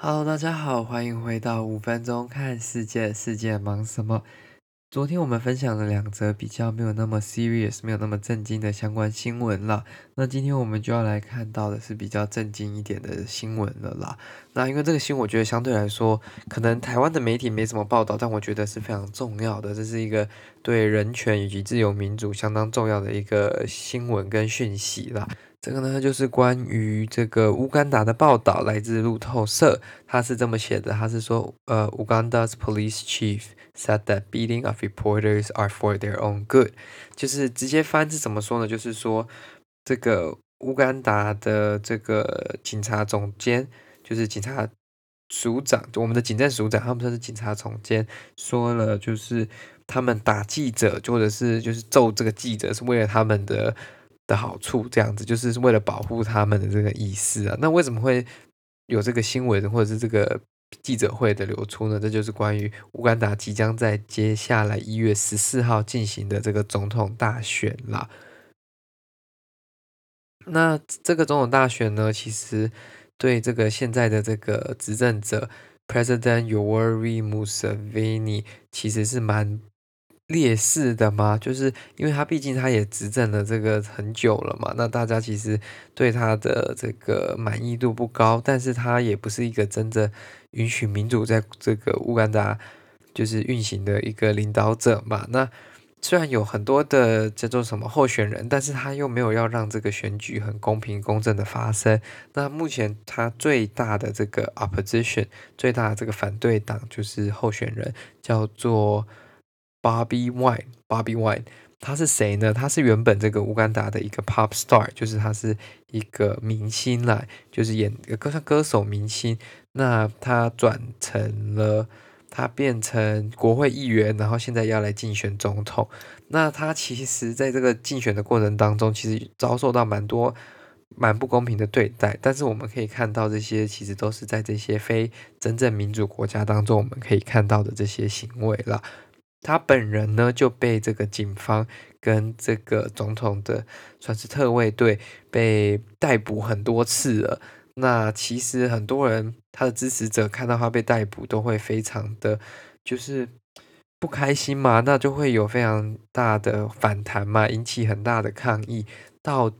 Hello，大家好，欢迎回到五分钟看世界，世界忙什么？昨天我们分享了两则比较没有那么 serious、没有那么震惊的相关新闻啦。那今天我们就要来看到的是比较震惊一点的新闻了啦。那因为这个新闻，我觉得相对来说，可能台湾的媒体没什么报道，但我觉得是非常重要的。这是一个对人权以及自由民主相当重要的一个新闻跟讯息啦。这个呢，就是关于这个乌干达的报道，来自路透社，他是这么写的，他是说，呃，Uganda's police chief said that beating of reporters are for their own good，就是直接翻是怎么说呢？就是说，这个乌干达的这个警察总监，就是警察署长，我们的警政署长，他们说是警察总监，说了，就是他们打记者，或者是就是揍这个记者，是为了他们的。的好处，这样子就是为了保护他们的这个意思啊。那为什么会有这个新闻或者是这个记者会的流出呢？这就是关于乌干达即将在接下来一月十四号进行的这个总统大选啦。那这个总统大选呢，其实对这个现在的这个执政者 President Yoweri Museveni 其实是蛮。劣势的吗？就是因为他毕竟他也执政了这个很久了嘛，那大家其实对他的这个满意度不高，但是他也不是一个真正允许民主在这个乌干达就是运行的一个领导者嘛。那虽然有很多的叫做什么候选人，但是他又没有要让这个选举很公平公正的发生。那目前他最大的这个 opposition 最大的这个反对党就是候选人叫做。Bobby Wine，Bobby Wine，他是谁呢？他是原本这个乌干达的一个 pop star，就是他是一个明星啦，就是演歌像歌手明星。那他转成了，他变成国会议员，然后现在要来竞选总统。那他其实在这个竞选的过程当中，其实遭受到蛮多蛮不公平的对待。但是我们可以看到，这些其实都是在这些非真正民主国家当中，我们可以看到的这些行为了。他本人呢，就被这个警方跟这个总统的算是特卫队被逮捕很多次了。那其实很多人他的支持者看到他被逮捕，都会非常的就是不开心嘛，那就会有非常大的反弹嘛，引起很大的抗议到。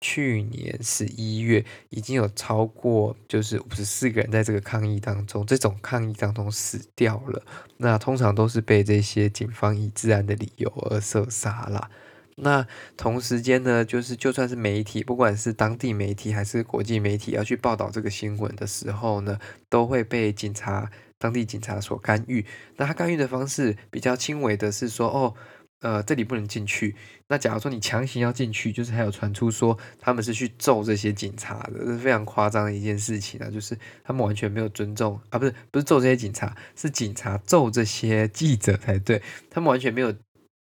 去年十一月，已经有超过就是五十四个人在这个抗议当中，这种抗议当中死掉了。那通常都是被这些警方以治安的理由而射杀啦。那同时间呢，就是就算是媒体，不管是当地媒体还是国际媒体，要去报道这个新闻的时候呢，都会被警察、当地警察所干预。那他干预的方式比较轻微的是说，哦。呃，这里不能进去。那假如说你强行要进去，就是还有传出说他们是去揍这些警察的，这是非常夸张的一件事情啊！就是他们完全没有尊重啊，不是不是揍这些警察，是警察揍这些记者才对。他们完全没有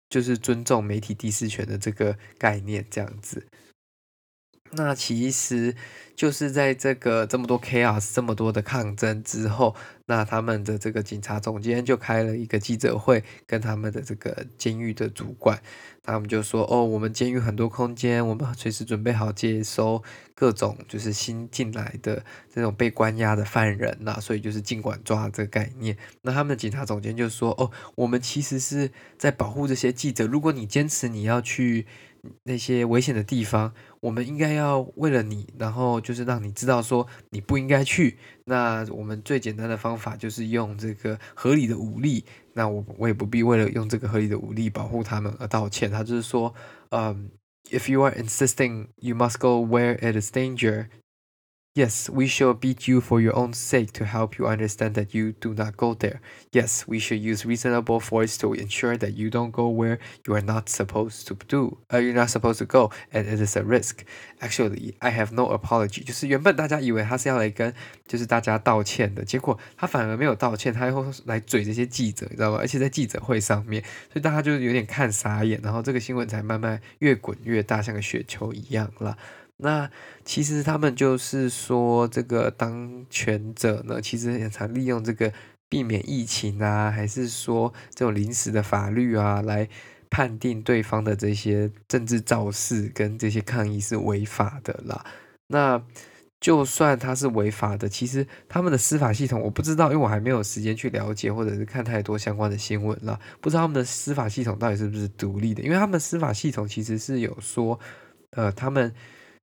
就是尊重媒体第四权的这个概念，这样子。那其实就是在这个这么多 chaos 这么多的抗争之后，那他们的这个警察总监就开了一个记者会，跟他们的这个监狱的主管，他们就说：“哦，我们监狱很多空间，我们随时准备好接收各种就是新进来的这种被关押的犯人呐，所以就是尽管抓这个概念。”那他们的警察总监就说：“哦，我们其实是在保护这些记者，如果你坚持你要去。”那些危险的地方，我们应该要为了你，然后就是让你知道说你不应该去。那我们最简单的方法就是用这个合理的武力。那我我也不必为了用这个合理的武力保护他们而道歉。他就是说，嗯，If you are insisting you must go where it is danger. Yes, we shall beat you for your own sake to help you understand that you do not go there. Yes, we should use reasonable force to ensure that you don't go where you are not supposed to do. Uh, you're not supposed to go, and it is a risk. Actually, I have no apology. 就是原本大家以为他是要来跟就是大家道歉的，结果他反而没有道歉，他又来嘴这些记者，你知道吗？而且在记者会上面，所以大家就有点看傻眼，然后这个新闻才慢慢越滚越大，像个雪球一样了。 那其实他们就是说，这个当权者呢，其实也常利用这个避免疫情啊，还是说这种临时的法律啊，来判定对方的这些政治造势跟这些抗议是违法的啦。那就算他是违法的，其实他们的司法系统我不知道，因为我还没有时间去了解或者是看太多相关的新闻了，不知道他们的司法系统到底是不是独立的。因为他们司法系统其实是有说，呃，他们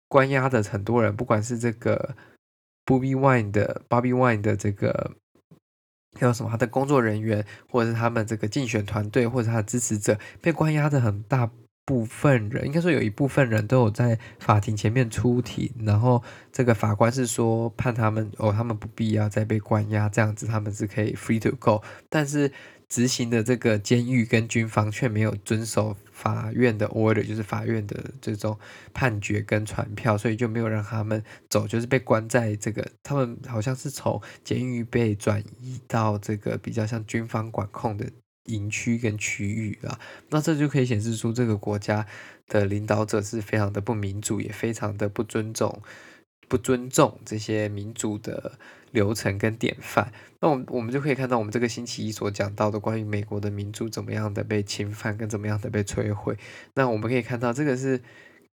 关押的很多人，不管是这个 Bobi Wine 的，Bobbi Wine 的这个还有什么他的工作人员，或者是他们这个竞选团队，或者他的支持者，被关押的很大。部分人应该说有一部分人都有在法庭前面出庭，然后这个法官是说判他们哦，他们不必要再被关押，这样子他们是可以 free to go。但是执行的这个监狱跟军方却没有遵守法院的 order，就是法院的这种判决跟传票，所以就没有让他们走，就是被关在这个他们好像是从监狱被转移到这个比较像军方管控的。营区跟区域啊，那这就可以显示出这个国家的领导者是非常的不民主，也非常的不尊重、不尊重这些民主的流程跟典范。那我我们就可以看到，我们这个星期一所讲到的关于美国的民主怎么样的被侵犯，跟怎么样的被摧毁。那我们可以看到，这个是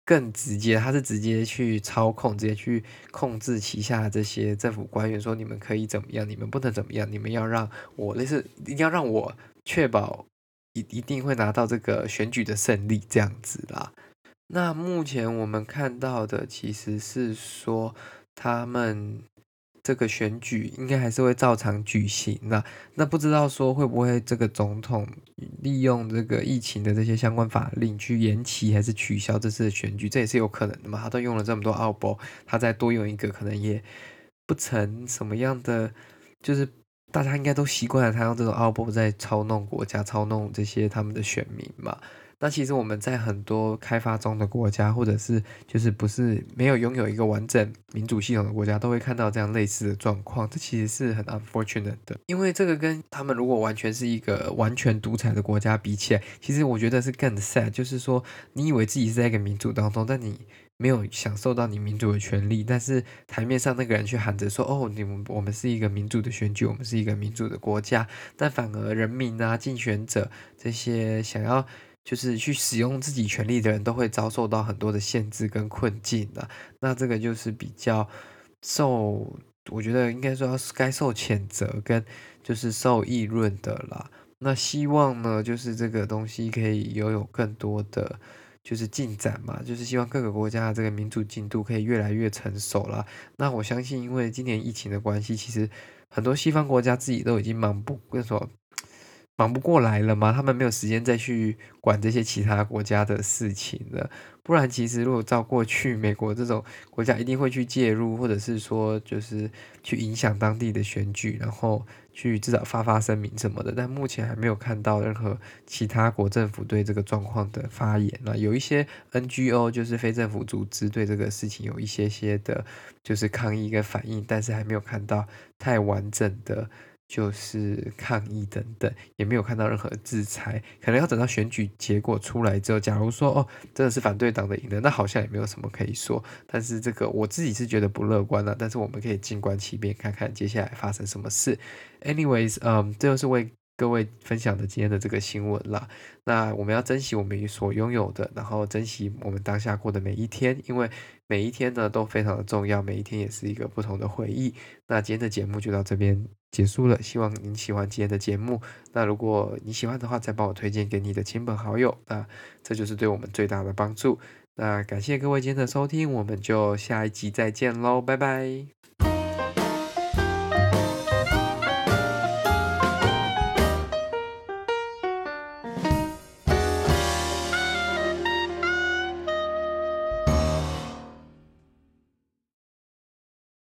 更直接，他是直接去操控，直接去控制旗下这些政府官员，说你们可以怎么样，你们不能怎么样，你们要让我类似，一定要让我。确保一一定会拿到这个选举的胜利，这样子啦。那目前我们看到的其实是说，他们这个选举应该还是会照常举行。那那不知道说会不会这个总统利用这个疫情的这些相关法令去延期还是取消这次的选举，这也是有可能的嘛。他都用了这么多奥博，他再多用一个，可能也不成什么样的，就是。大家应该都习惯了他用这种奥博在操弄国家、操弄这些他们的选民嘛。那其实我们在很多开发中的国家，或者是就是不是没有拥有一个完整民主系统的国家，都会看到这样类似的状况。这其实是很 unfortunate 的，因为这个跟他们如果完全是一个完全独裁的国家比起来，其实我觉得是更 sad。就是说，你以为自己是在一个民主当中，但你。没有享受到你民主的权利，但是台面上那个人却喊着说：“哦，你们我们是一个民主的选举，我们是一个民主的国家。”但反而人民啊、竞选者这些想要就是去使用自己权利的人，都会遭受到很多的限制跟困境的。那这个就是比较受，我觉得应该说该受谴责跟就是受议论的啦。那希望呢，就是这个东西可以拥有更多的。就是进展嘛，就是希望各个国家的这个民主进度可以越来越成熟了。那我相信，因为今年疫情的关系，其实很多西方国家自己都已经忙不跟说忙不过来了嘛，他们没有时间再去管这些其他国家的事情了。不然，其实如果照过去美国这种国家，一定会去介入，或者是说，就是去影响当地的选举，然后去至少发发声明什么的。但目前还没有看到任何其他国政府对这个状况的发言。那有一些 NGO，就是非政府组织，对这个事情有一些些的，就是抗议跟反应，但是还没有看到太完整的。就是抗议等等，也没有看到任何制裁，可能要等到选举结果出来之后，假如说哦，真的是反对党的赢了，那好像也没有什么可以说。但是这个我自己是觉得不乐观了，但是我们可以静观其变，看看接下来发生什么事。Anyways，嗯，这就是为各位分享的今天的这个新闻啦。那我们要珍惜我们所拥有的，然后珍惜我们当下过的每一天，因为每一天呢都非常的重要，每一天也是一个不同的回忆。那今天的节目就到这边。结束了，希望您喜欢今天的节目。那如果你喜欢的话，再帮我推荐给你的亲朋好友，那这就是对我们最大的帮助。那感谢各位今天的收听，我们就下一集再见喽，拜拜。